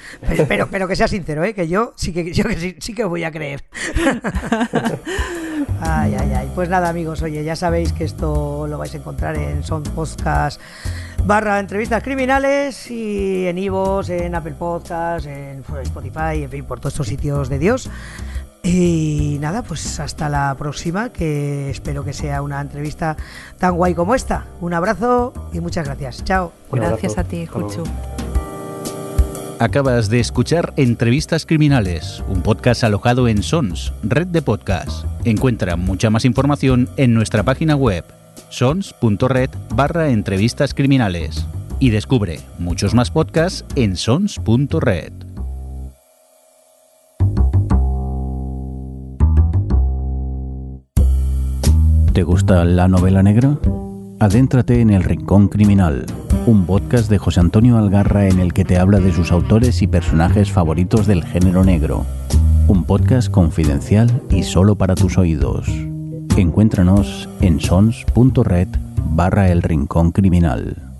Pero, pero, que sea sincero, ¿eh? que yo sí que, yo sí, sí que voy a creer. Ay, ay, ay. Pues nada, amigos, oye, ya sabéis que esto lo vais a encontrar en Son Podcast barra entrevistas criminales y en Ivos, en Apple Podcast, en Spotify, en fin, por todos estos sitios de Dios. Y nada, pues hasta la próxima, que espero que sea una entrevista tan guay como esta. Un abrazo y muchas gracias. Chao. Gracias a ti, Juchu. Acabas de escuchar Entrevistas Criminales, un podcast alojado en Sons, red de podcasts. Encuentra mucha más información en nuestra página web sons.red barra entrevistas criminales y descubre muchos más podcasts en sons.red. ¿Te gusta la novela negra? Adéntrate en el Rincón Criminal un podcast de José Antonio Algarra en el que te habla de sus autores y personajes favoritos del género negro. Un podcast confidencial y solo para tus oídos. Encuéntranos en sons.red barra el rincón criminal.